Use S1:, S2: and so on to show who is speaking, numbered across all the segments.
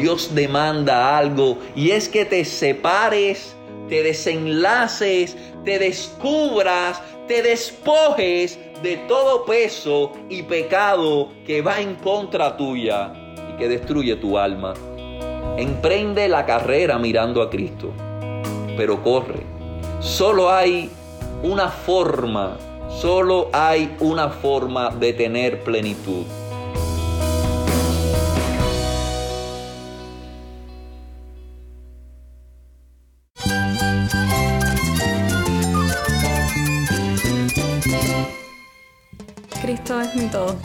S1: Dios demanda algo y es que te separes, te desenlaces, te descubras, te despojes de todo peso y pecado que va en contra tuya y que destruye tu alma. Emprende la carrera mirando a Cristo, pero corre. Solo hay una forma, solo hay una forma de tener plenitud.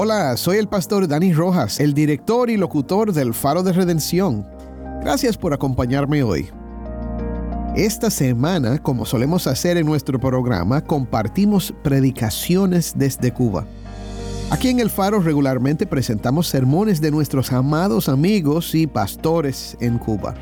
S2: Hola, soy el pastor Dani Rojas, el director y locutor del Faro de Redención. Gracias por acompañarme hoy. Esta semana, como solemos hacer en nuestro programa, compartimos predicaciones desde Cuba. Aquí en el Faro regularmente presentamos sermones de nuestros amados amigos y pastores en Cuba.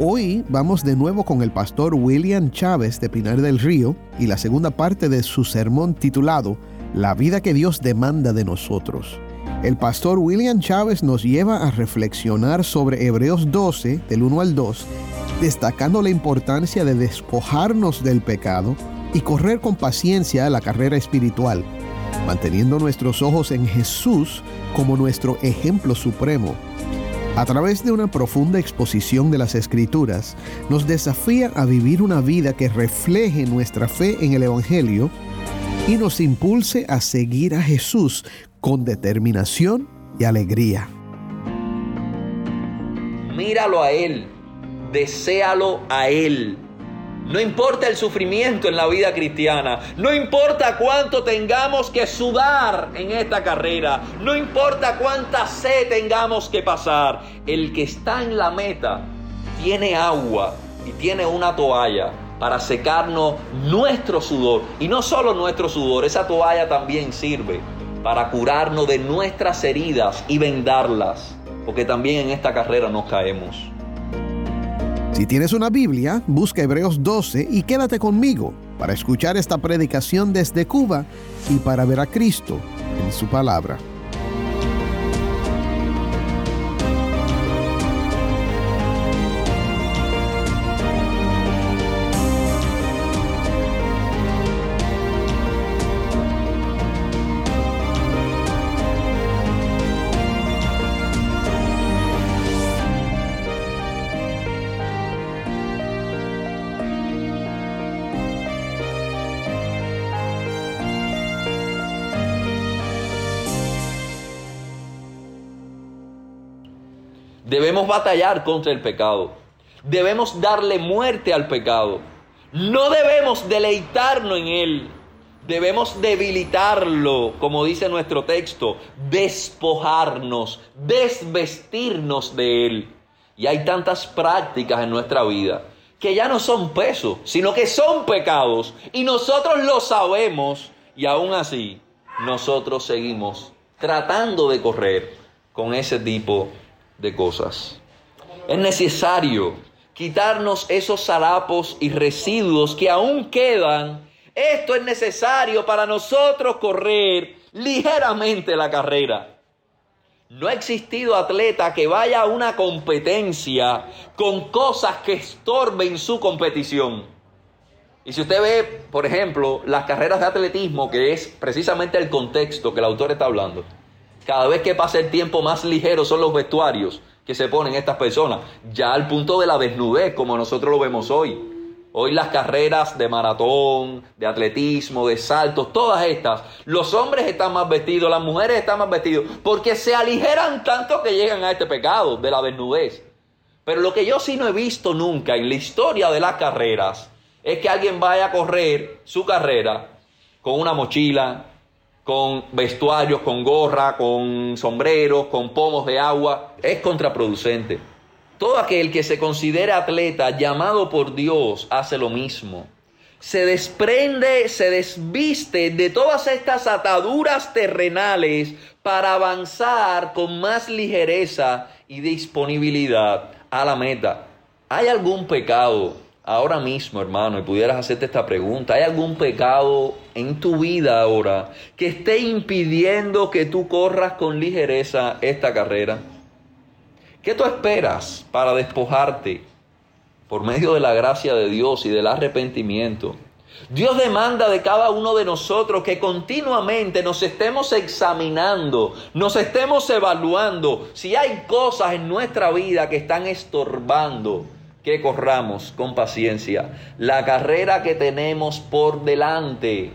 S2: Hoy vamos de nuevo con el pastor William Chávez de Pinar del Río y la segunda parte de su sermón titulado La vida que Dios demanda de nosotros. El pastor William Chávez nos lleva a reflexionar sobre Hebreos 12, del 1 al 2, destacando la importancia de despojarnos del pecado y correr con paciencia la carrera espiritual, manteniendo nuestros ojos en Jesús como nuestro ejemplo supremo. A través de una profunda exposición de las Escrituras, nos desafía a vivir una vida que refleje nuestra fe en el Evangelio y nos impulse a seguir a Jesús con determinación y alegría.
S1: Míralo a Él, deséalo a Él. No importa el sufrimiento en la vida cristiana, no importa cuánto tengamos que sudar en esta carrera, no importa cuánta sed tengamos que pasar, el que está en la meta tiene agua y tiene una toalla para secarnos nuestro sudor. Y no solo nuestro sudor, esa toalla también sirve para curarnos de nuestras heridas y vendarlas, porque también en esta carrera nos caemos.
S2: Si tienes una Biblia, busca Hebreos 12 y quédate conmigo para escuchar esta predicación desde Cuba y para ver a Cristo en su palabra.
S1: Batallar contra el pecado. Debemos darle muerte al pecado. No debemos deleitarnos en él. Debemos debilitarlo, como dice nuestro texto, despojarnos, desvestirnos de él. Y hay tantas prácticas en nuestra vida que ya no son pesos, sino que son pecados. Y nosotros lo sabemos y aún así nosotros seguimos tratando de correr con ese tipo de cosas. Es necesario quitarnos esos harapos y residuos que aún quedan. Esto es necesario para nosotros correr ligeramente la carrera. No ha existido atleta que vaya a una competencia con cosas que estorben su competición. Y si usted ve, por ejemplo, las carreras de atletismo, que es precisamente el contexto que el autor está hablando, cada vez que pasa el tiempo más ligero son los vestuarios que se ponen estas personas, ya al punto de la desnudez, como nosotros lo vemos hoy. Hoy las carreras de maratón, de atletismo, de saltos, todas estas, los hombres están más vestidos, las mujeres están más vestidos, porque se aligeran tanto que llegan a este pecado de la desnudez. Pero lo que yo sí no he visto nunca en la historia de las carreras es que alguien vaya a correr su carrera con una mochila, con vestuarios, con gorra, con sombreros, con pomos de agua, es contraproducente. Todo aquel que se considera atleta llamado por Dios hace lo mismo. Se desprende, se desviste de todas estas ataduras terrenales para avanzar con más ligereza y disponibilidad a la meta. ¿Hay algún pecado ahora mismo, hermano, y pudieras hacerte esta pregunta, ¿hay algún pecado en tu vida ahora que esté impidiendo que tú corras con ligereza esta carrera? ¿Qué tú esperas para despojarte por medio de la gracia de Dios y del arrepentimiento? Dios demanda de cada uno de nosotros que continuamente nos estemos examinando, nos estemos evaluando si hay cosas en nuestra vida que están estorbando que corramos con paciencia la carrera que tenemos por delante.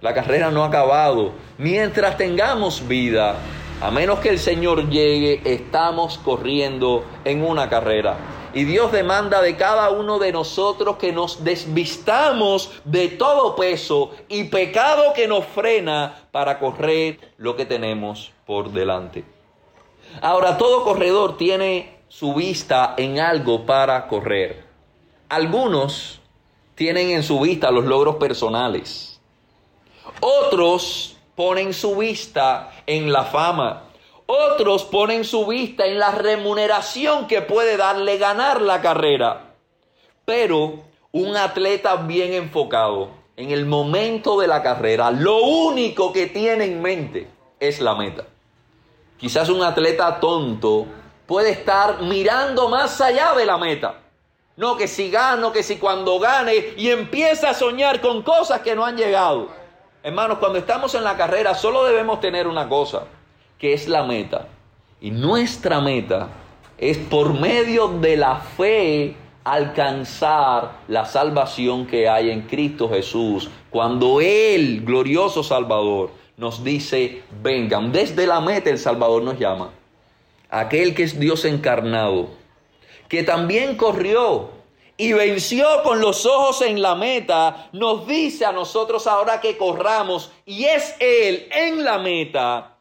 S1: La carrera no ha acabado. Mientras tengamos vida, a menos que el Señor llegue, estamos corriendo en una carrera. Y Dios demanda de cada uno de nosotros que nos desvistamos de todo peso y pecado que nos frena para correr lo que tenemos por delante. Ahora, todo corredor tiene su vista en algo para correr. Algunos tienen en su vista los logros personales. Otros ponen su vista en la fama. Otros ponen su vista en la remuneración que puede darle ganar la carrera. Pero un atleta bien enfocado en el momento de la carrera, lo único que tiene en mente es la meta. Quizás un atleta tonto puede estar mirando más allá de la meta. No que si gano, que si cuando gane y empieza a soñar con cosas que no han llegado. Hermanos, cuando estamos en la carrera solo debemos tener una cosa, que es la meta. Y nuestra meta es por medio de la fe alcanzar la salvación que hay en Cristo Jesús. Cuando Él, glorioso Salvador, nos dice, vengan, desde la meta el Salvador nos llama aquel que es Dios encarnado, que también corrió y venció con los ojos en la meta, nos dice a nosotros ahora que corramos y es Él en la meta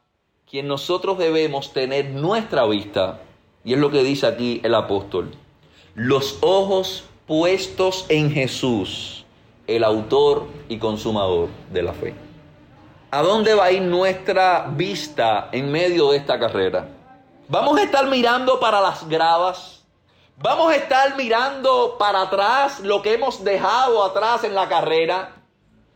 S1: quien nosotros debemos tener nuestra vista. Y es lo que dice aquí el apóstol. Los ojos puestos en Jesús, el autor y consumador de la fe. ¿A dónde va a ir nuestra vista en medio de esta carrera? Vamos a estar mirando para las gradas. Vamos a estar mirando para atrás lo que hemos dejado atrás en la carrera.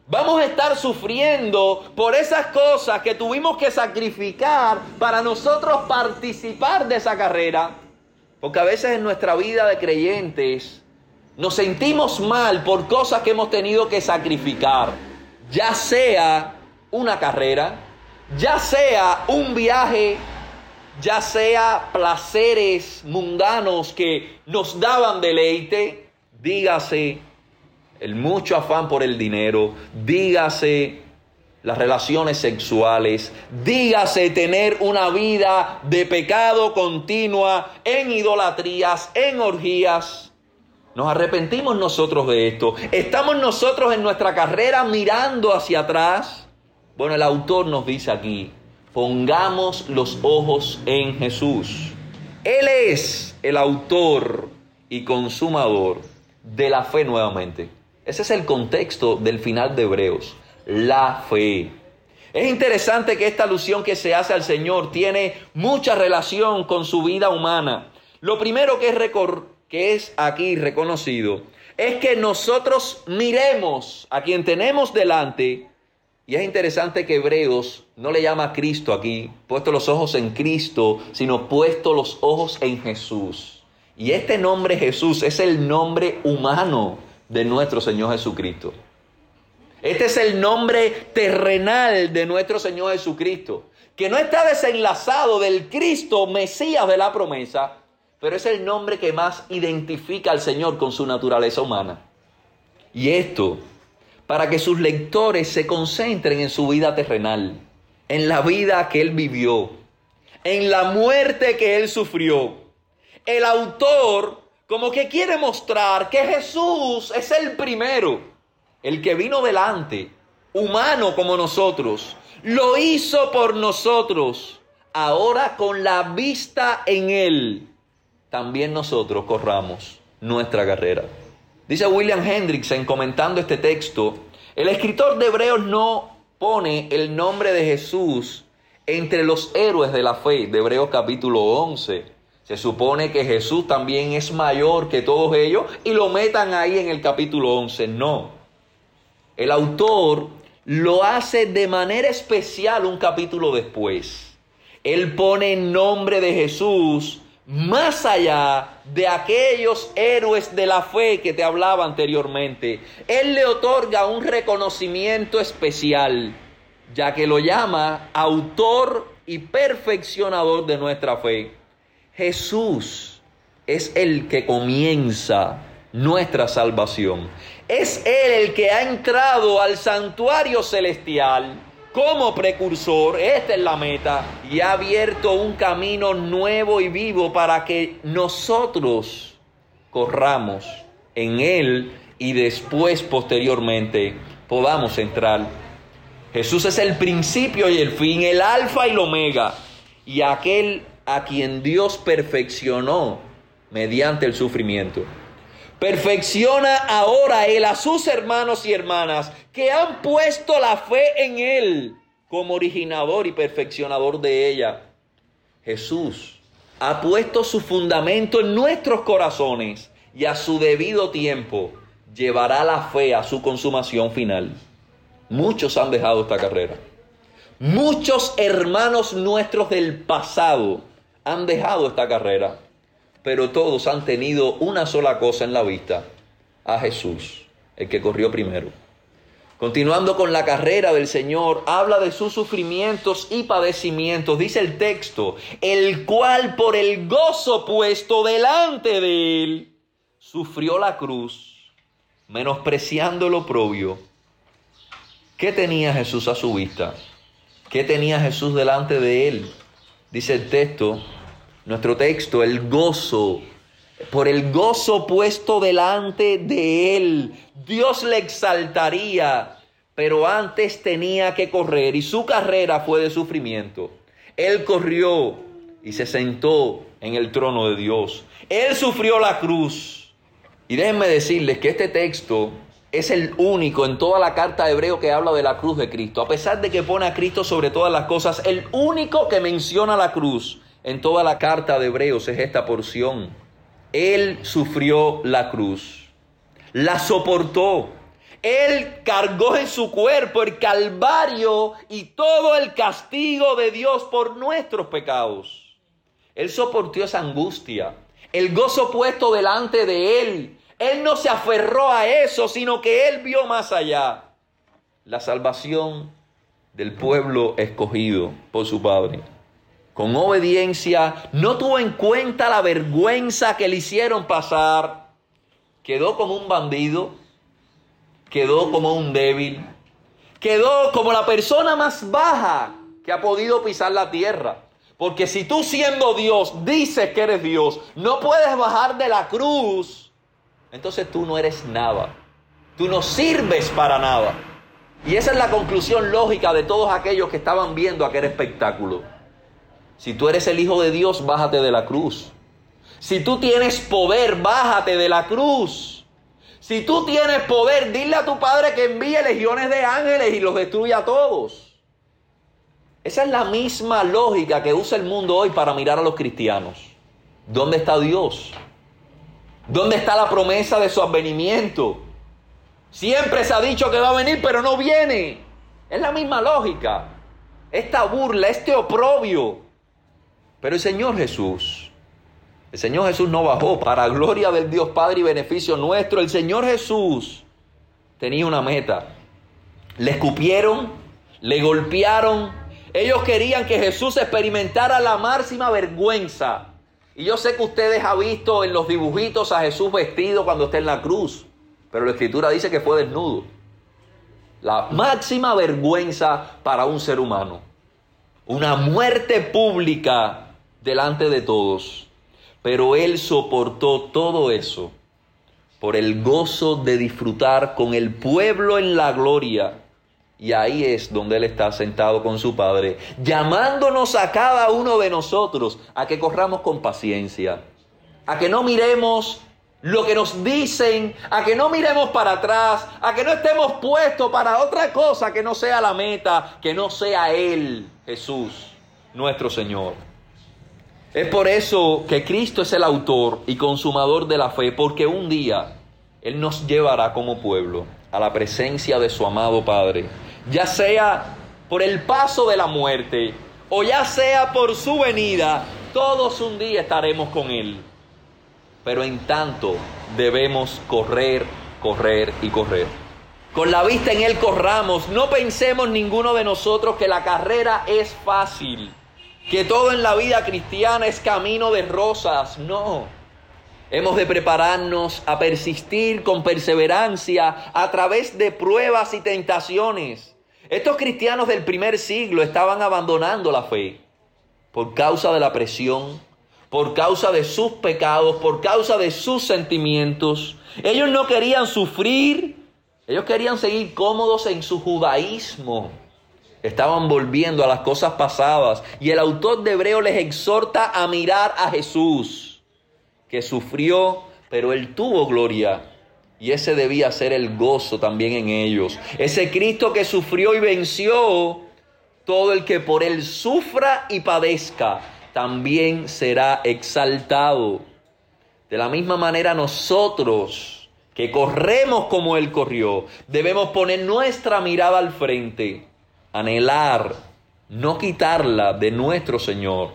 S1: Vamos a estar sufriendo por esas cosas que tuvimos que sacrificar para nosotros participar de esa carrera. Porque a veces en nuestra vida de creyentes nos sentimos mal por cosas que hemos tenido que sacrificar. Ya sea una carrera, ya sea un viaje ya sea placeres mundanos que nos daban deleite, dígase el mucho afán por el dinero, dígase las relaciones sexuales, dígase tener una vida de pecado continua en idolatrías, en orgías. Nos arrepentimos nosotros de esto. Estamos nosotros en nuestra carrera mirando hacia atrás. Bueno, el autor nos dice aquí, pongamos los ojos en Jesús. Él es el autor y consumador de la fe nuevamente. Ese es el contexto del final de Hebreos, la fe. Es interesante que esta alusión que se hace al Señor tiene mucha relación con su vida humana. Lo primero que es, que es aquí reconocido es que nosotros miremos a quien tenemos delante y es interesante que Hebreos no le llama a Cristo aquí, puesto los ojos en Cristo, sino puesto los ojos en Jesús. Y este nombre Jesús es el nombre humano de nuestro Señor Jesucristo. Este es el nombre terrenal de nuestro Señor Jesucristo, que no está desenlazado del Cristo Mesías de la promesa, pero es el nombre que más identifica al Señor con su naturaleza humana. Y esto para que sus lectores se concentren en su vida terrenal, en la vida que él vivió, en la muerte que él sufrió. El autor como que quiere mostrar que Jesús es el primero, el que vino delante, humano como nosotros, lo hizo por nosotros. Ahora con la vista en Él, también nosotros corramos nuestra carrera. Dice William Hendrickson comentando este texto, el escritor de Hebreos no pone el nombre de Jesús entre los héroes de la fe de Hebreos capítulo 11. Se supone que Jesús también es mayor que todos ellos y lo metan ahí en el capítulo 11. No. El autor lo hace de manera especial un capítulo después. Él pone el nombre de Jesús más allá de aquellos héroes de la fe que te hablaba anteriormente. Él le otorga un reconocimiento especial, ya que lo llama autor y perfeccionador de nuestra fe. Jesús es el que comienza nuestra salvación. Es Él el que ha entrado al santuario celestial como precursor, esta es la meta, y ha abierto un camino nuevo y vivo para que nosotros corramos en Él y después, posteriormente, podamos entrar. Jesús es el principio y el fin, el alfa y el omega, y aquel a quien Dios perfeccionó mediante el sufrimiento. Perfecciona ahora Él a sus hermanos y hermanas que han puesto la fe en Él como originador y perfeccionador de ella. Jesús ha puesto su fundamento en nuestros corazones y a su debido tiempo llevará la fe a su consumación final. Muchos han dejado esta carrera. Muchos hermanos nuestros del pasado han dejado esta carrera pero todos han tenido una sola cosa en la vista, a Jesús, el que corrió primero. Continuando con la carrera del Señor, habla de sus sufrimientos y padecimientos, dice el texto, el cual por el gozo puesto delante de él, sufrió la cruz, menospreciando lo propio. ¿Qué tenía Jesús a su vista? ¿Qué tenía Jesús delante de él? Dice el texto, nuestro texto, el gozo, por el gozo puesto delante de él, Dios le exaltaría, pero antes tenía que correr y su carrera fue de sufrimiento. Él corrió y se sentó en el trono de Dios. Él sufrió la cruz. Y déjenme decirles que este texto es el único en toda la carta de Hebreo que habla de la cruz de Cristo. A pesar de que pone a Cristo sobre todas las cosas, el único que menciona la cruz en toda la carta de Hebreos es esta porción. Él sufrió la cruz, la soportó. Él cargó en su cuerpo el calvario y todo el castigo de Dios por nuestros pecados. Él soportó esa angustia, el gozo puesto delante de Él. Él no se aferró a eso, sino que Él vio más allá la salvación del pueblo escogido por su Padre con obediencia, no tuvo en cuenta la vergüenza que le hicieron pasar, quedó como un bandido, quedó como un débil, quedó como la persona más baja que ha podido pisar la tierra. Porque si tú siendo Dios dices que eres Dios, no puedes bajar de la cruz, entonces tú no eres nada. Tú no sirves para nada. Y esa es la conclusión lógica de todos aquellos que estaban viendo aquel espectáculo. Si tú eres el Hijo de Dios, bájate de la cruz. Si tú tienes poder, bájate de la cruz. Si tú tienes poder, dile a tu Padre que envíe legiones de ángeles y los destruya a todos. Esa es la misma lógica que usa el mundo hoy para mirar a los cristianos. ¿Dónde está Dios? ¿Dónde está la promesa de su advenimiento? Siempre se ha dicho que va a venir, pero no viene. Es la misma lógica. Esta burla, este oprobio, pero el Señor Jesús, el Señor Jesús no bajó para gloria del Dios Padre y beneficio nuestro. El Señor Jesús tenía una meta. Le escupieron, le golpearon. Ellos querían que Jesús experimentara la máxima vergüenza. Y yo sé que ustedes han visto en los dibujitos a Jesús vestido cuando está en la cruz. Pero la escritura dice que fue desnudo. La máxima vergüenza para un ser humano. Una muerte pública delante de todos. Pero Él soportó todo eso por el gozo de disfrutar con el pueblo en la gloria Y ahí es donde Él está sentado con su Padre, llamándonos a cada uno de nosotros a que corramos con paciencia, a que no miremos lo que nos dicen, a que no miremos para atrás, a que no estemos puestos para otra cosa que no sea la meta, que no sea Él, Jesús, nuestro Señor. Es por eso que Cristo es el autor y consumador de la fe, porque un día Él nos llevará como pueblo a la presencia de su amado Padre, ya sea por el paso de la muerte o ya sea por su venida, todos un día estaremos con Él. Pero en tanto debemos correr, correr y correr. Con la vista en Él corramos, no pensemos ninguno de nosotros que la carrera es fácil que todo en la vida cristiana es camino de rosas. No. Hemos de prepararnos a persistir con perseverancia a través de pruebas y tentaciones. Estos cristianos del primer siglo estaban abandonando la fe por causa de la presión, por causa de sus pecados, por causa de sus sentimientos. Ellos no querían sufrir, ellos querían seguir cómodos en su judaísmo. Estaban volviendo a las cosas pasadas y el autor de Hebreo les exhorta a mirar a Jesús, que sufrió, pero él tuvo gloria. Y ese debía ser el gozo también en ellos. Ese Cristo que sufrió y venció, todo el que por él sufra y padezca, también será exaltado. De la misma manera nosotros, que corremos como él corrió, debemos poner nuestra mirada al frente anhelar, no quitarla de nuestro Señor,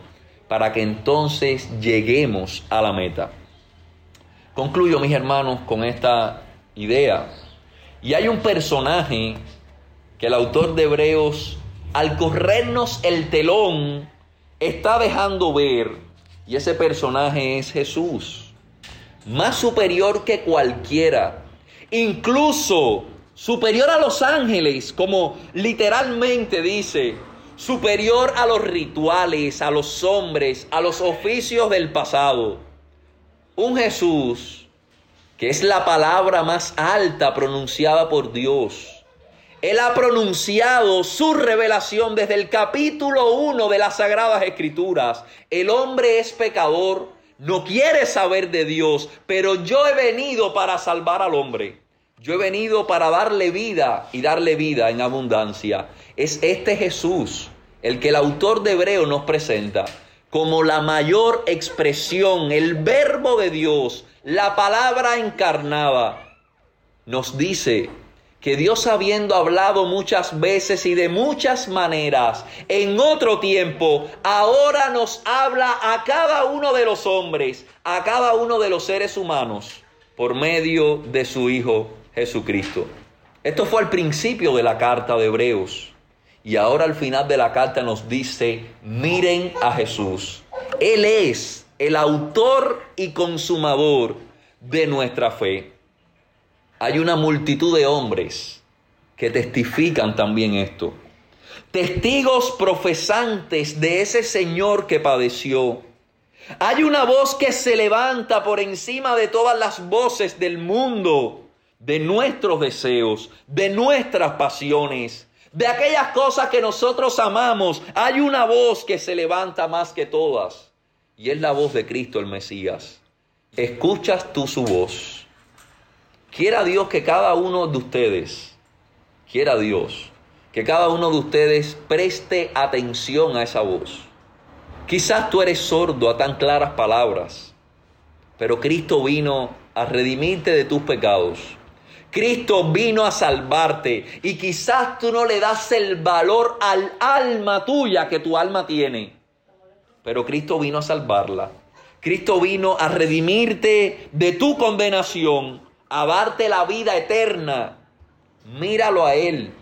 S1: para que entonces lleguemos a la meta. Concluyo, mis hermanos, con esta idea. Y hay un personaje que el autor de Hebreos, al corrernos el telón, está dejando ver, y ese personaje es Jesús, más superior que cualquiera, incluso superior a los ángeles, como literalmente dice, superior a los rituales, a los hombres, a los oficios del pasado. Un Jesús que es la palabra más alta pronunciada por Dios. Él ha pronunciado su revelación desde el capítulo 1 de las Sagradas Escrituras. El hombre es pecador, no quiere saber de Dios, pero yo he venido para salvar al hombre. Yo he venido para darle vida y darle vida en abundancia. Es este Jesús el que el autor de Hebreo nos presenta como la mayor expresión, el verbo de Dios, la palabra encarnada. Nos dice que Dios habiendo hablado muchas veces y de muchas maneras en otro tiempo, ahora nos habla a cada uno de los hombres, a cada uno de los seres humanos, por medio de su Hijo Jesucristo. Esto fue al principio de la carta de Hebreos. Y ahora al final de la carta nos dice, miren a Jesús. Él es el autor y consumador de nuestra fe. Hay una multitud de hombres que testifican también esto. Testigos profesantes de ese Señor que padeció. Hay una voz que se levanta por encima de todas las voces del mundo de nuestros deseos, de nuestras pasiones, de aquellas cosas que nosotros amamos, hay una voz que se levanta más que todas. Y es la voz de Cristo el Mesías. ¿Escuchas tú su voz? Quiera Dios que cada uno de ustedes, quiera Dios, que cada uno de ustedes preste atención a esa voz. Quizás tú eres sordo a tan claras palabras, pero Cristo vino a redimirte de tus pecados Cristo vino a salvarte y quizás tú no le das el valor al alma tuya que tu alma tiene. Pero Cristo vino a salvarla. Cristo vino a redimirte de tu condenación, a darte la vida eterna. Míralo a Él,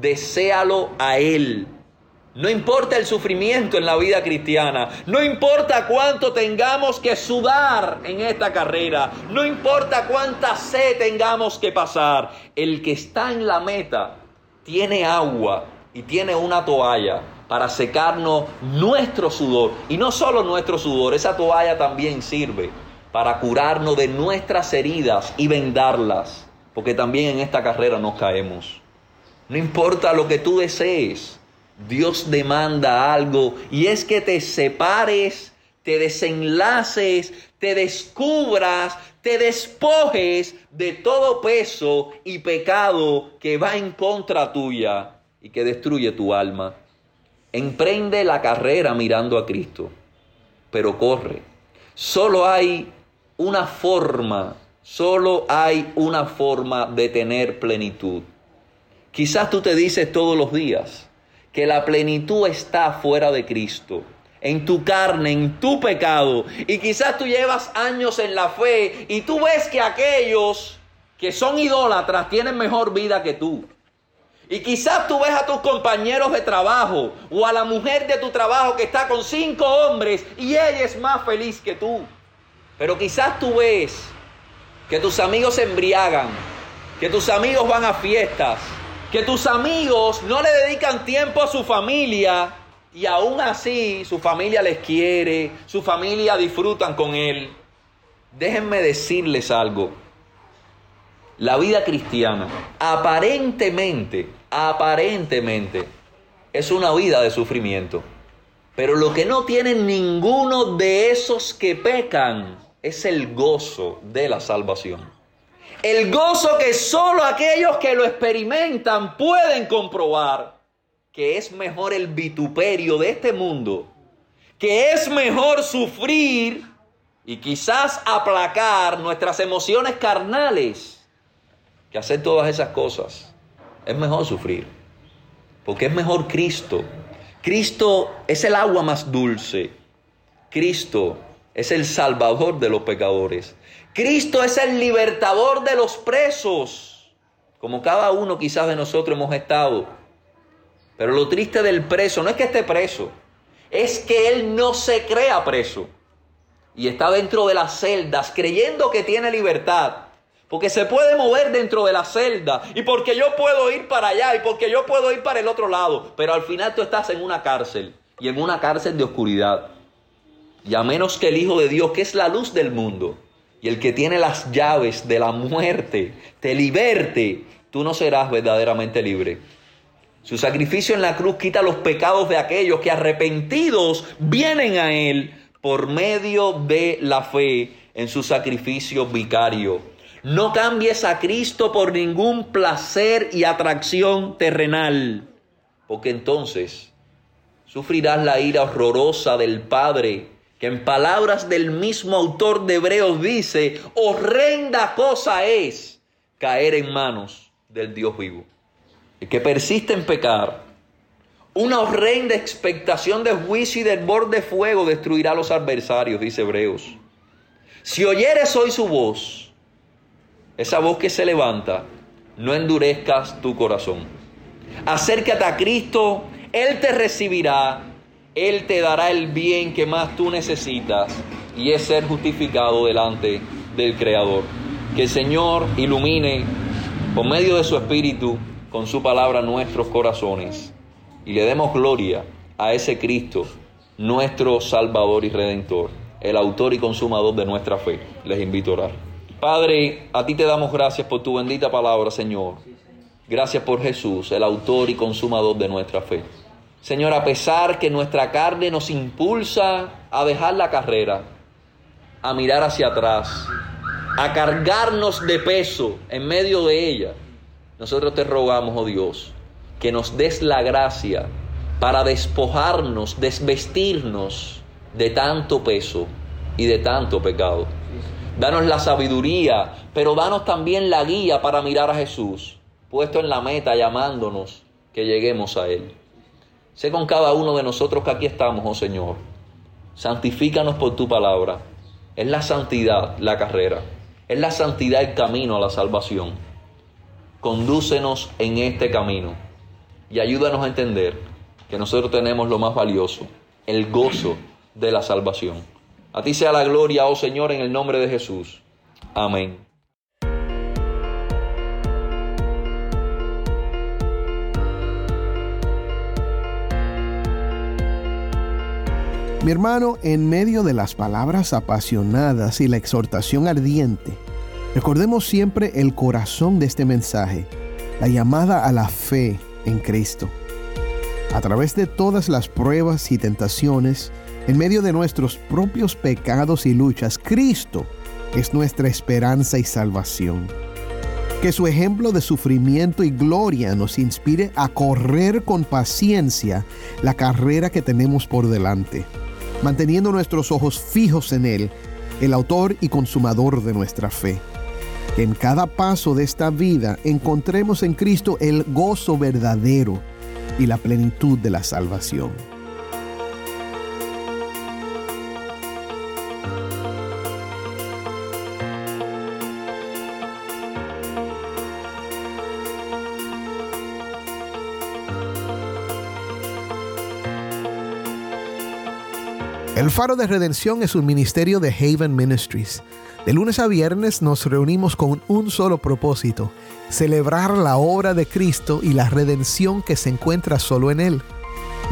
S1: deséalo a Él. No importa el sufrimiento en la vida cristiana, no importa cuánto tengamos que sudar en esta carrera, no importa cuánta sed tengamos que pasar, el que está en la meta tiene agua y tiene una toalla para secarnos nuestro sudor. Y no solo nuestro sudor, esa toalla también sirve para curarnos de nuestras heridas y vendarlas, porque también en esta carrera nos caemos. No importa lo que tú desees, Dios demanda algo y es que te separes, te desenlaces, te descubras, te despojes de todo peso y pecado que va en contra tuya y que destruye tu alma. Emprende la carrera mirando a Cristo, pero corre. Solo hay una forma, solo hay una forma de tener plenitud. Quizás tú te dices todos los días que la plenitud está fuera de Cristo, en tu carne, en tu pecado. Y quizás tú llevas años en la fe y tú ves que aquellos que son idólatras tienen mejor vida que tú. Y quizás tú ves a tus compañeros de trabajo o a la mujer de tu trabajo que está con cinco hombres y ella es más feliz que tú. Pero quizás tú ves que tus amigos se embriagan, que tus amigos van a fiestas, que tus amigos no le dedican tiempo a su familia y aún así su familia les quiere, su familia disfrutan con él. Déjenme decirles algo. La vida cristiana aparentemente, aparentemente es una vida de sufrimiento. Pero lo que no tienen ninguno de esos que pecan es el gozo de la salvación. El gozo que solo aquellos que lo experimentan pueden comprobar que es mejor el vituperio de este mundo, que es mejor sufrir y quizás aplacar nuestras emociones carnales que hacer todas esas cosas. Es mejor sufrir, porque es mejor Cristo. Cristo es el agua más dulce. Cristo es el salvador de los pecadores. Cristo es el libertador de los presos, como cada uno quizás de nosotros hemos estado. Pero lo triste del preso no es que esté preso, es que él no se crea preso y está dentro de las celdas creyendo que tiene libertad. Porque se puede mover dentro de la celda. Y porque yo puedo ir para allá. Y porque yo puedo ir para el otro lado. Pero al final tú estás en una cárcel. Y en una cárcel de oscuridad. Y a menos que el Hijo de Dios, que es la luz del mundo. Y el que tiene las llaves de la muerte, te liberte. Tú no serás verdaderamente libre. Su sacrificio en la cruz quita los pecados de aquellos que arrepentidos vienen a Él por medio de la fe en su sacrificio vicario. No cambies a Cristo por ningún placer y atracción terrenal, porque entonces sufrirás la ira horrorosa del Padre, que en palabras del mismo autor de Hebreos dice, horrenda cosa es caer en manos del Dios vivo. El que persiste en pecar, una horrenda expectación de juicio y del borde de fuego destruirá a los adversarios, dice Hebreos. Si oyeres hoy su voz, esa voz que se levanta, no endurezcas tu corazón. Acércate a Cristo, Él te recibirá, Él te dará el bien que más tú necesitas y es ser justificado delante del Creador. Que el Señor ilumine por medio de su Espíritu, con su palabra, nuestros corazones y le demos gloria a ese Cristo, nuestro Salvador y Redentor, el autor y consumador de nuestra fe. Les invito a orar. Padre, a ti te damos gracias por tu bendita palabra, Señor. Gracias por Jesús, el autor y consumador de nuestra fe. Señor, a pesar que nuestra carne nos impulsa a dejar la carrera, a mirar hacia atrás, a cargarnos de peso en medio de ella, nosotros te rogamos, oh Dios, que nos des la gracia para despojarnos, desvestirnos de tanto peso y de tanto pecado. Danos la sabiduría, pero danos también la guía para mirar a Jesús, puesto en la meta, llamándonos que lleguemos a Él. Sé con cada uno de nosotros que aquí estamos, oh Señor. Santifícanos por tu palabra. Es la santidad la carrera. Es la santidad el camino a la salvación. Condúcenos en este camino y ayúdanos a entender que nosotros tenemos lo más valioso, el gozo de la salvación. A ti sea la gloria, oh Señor, en el nombre de Jesús. Amén.
S2: Mi hermano, en medio de las palabras apasionadas y la exhortación ardiente, recordemos siempre el corazón de este mensaje. la llamada a la fe en Cristo. A través de todas las pruebas y tentaciones, en medio de nuestros propios pecados y luchas, Cristo es nuestra esperanza y salvación. Que su ejemplo de sufrimiento y gloria nos inspire a correr con paciencia la carrera que tenemos por delante, manteniendo nuestros ojos fijos en Él, el autor y consumador de nuestra fe. En cada paso de esta vida encontremos en Cristo el gozo verdadero y la plenitud de la salvación. El Faro de Redención es un ministerio de Haven Ministries. De lunes a viernes nos reunimos con un solo propósito, celebrar la obra de Cristo y la redención que se encuentra solo en Él.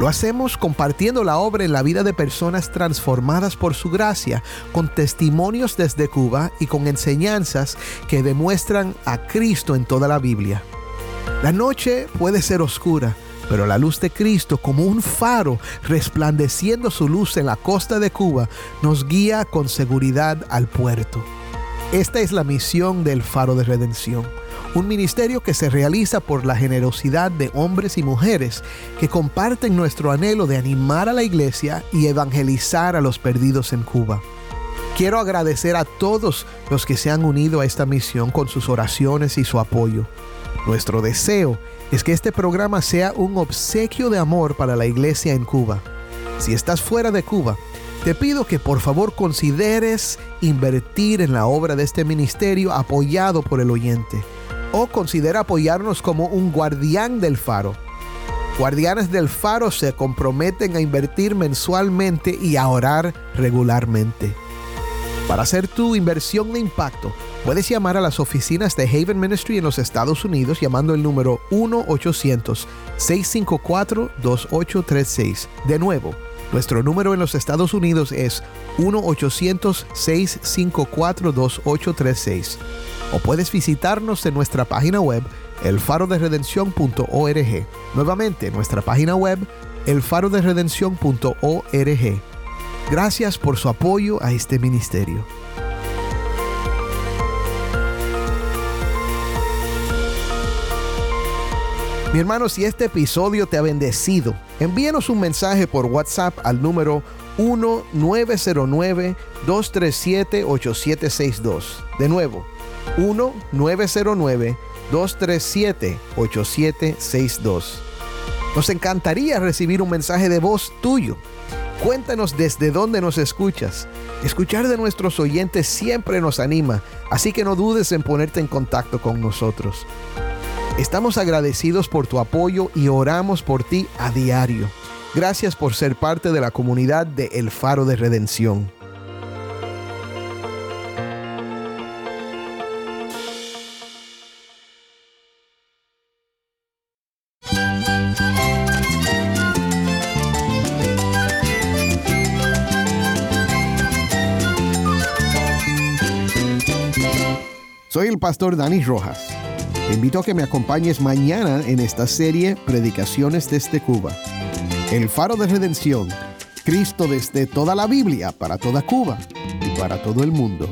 S2: Lo hacemos compartiendo la obra en la vida de personas transformadas por su gracia, con testimonios desde Cuba y con enseñanzas que demuestran a Cristo en toda la Biblia. La noche puede ser oscura, pero la luz de Cristo, como un faro resplandeciendo su luz en la costa de Cuba, nos guía con seguridad al puerto. Esta es la misión del Faro de Redención, un ministerio que se realiza por la generosidad de hombres y mujeres que comparten nuestro anhelo de animar a la iglesia y evangelizar a los perdidos en Cuba. Quiero agradecer a todos los que se han unido a esta misión con sus oraciones y su apoyo. Nuestro deseo es que este programa sea un obsequio de amor para la iglesia en Cuba. Si estás fuera de Cuba, te pido que por favor consideres invertir en la obra de este ministerio apoyado por el oyente. O considera apoyarnos como un guardián del faro. Guardianes del faro se comprometen a invertir mensualmente y a orar regularmente. Para hacer tu inversión de impacto, puedes llamar a las oficinas de Haven Ministry en los Estados Unidos llamando el número 1-800-654-2836. De nuevo, nuestro número en los Estados Unidos es 1-800-654-2836. O puedes visitarnos en nuestra página web elfaroderedención.org. Nuevamente, nuestra página web elfaroderedención.org. Gracias por su apoyo a este ministerio. Mi hermano, si este episodio te ha bendecido, envíenos un mensaje por WhatsApp al número 1-909-237-8762. De nuevo, 1-909-237-8762. Nos encantaría recibir un mensaje de voz tuyo. Cuéntanos desde dónde nos escuchas. Escuchar de nuestros oyentes siempre nos anima, así que no dudes en ponerte en contacto con nosotros. Estamos agradecidos por tu apoyo y oramos por ti a diario. Gracias por ser parte de la comunidad de El Faro de Redención. Soy el pastor Dani Rojas. Invito a que me acompañes mañana en esta serie Predicaciones desde Cuba. El faro de redención, Cristo desde toda la Biblia, para toda Cuba y para todo el mundo.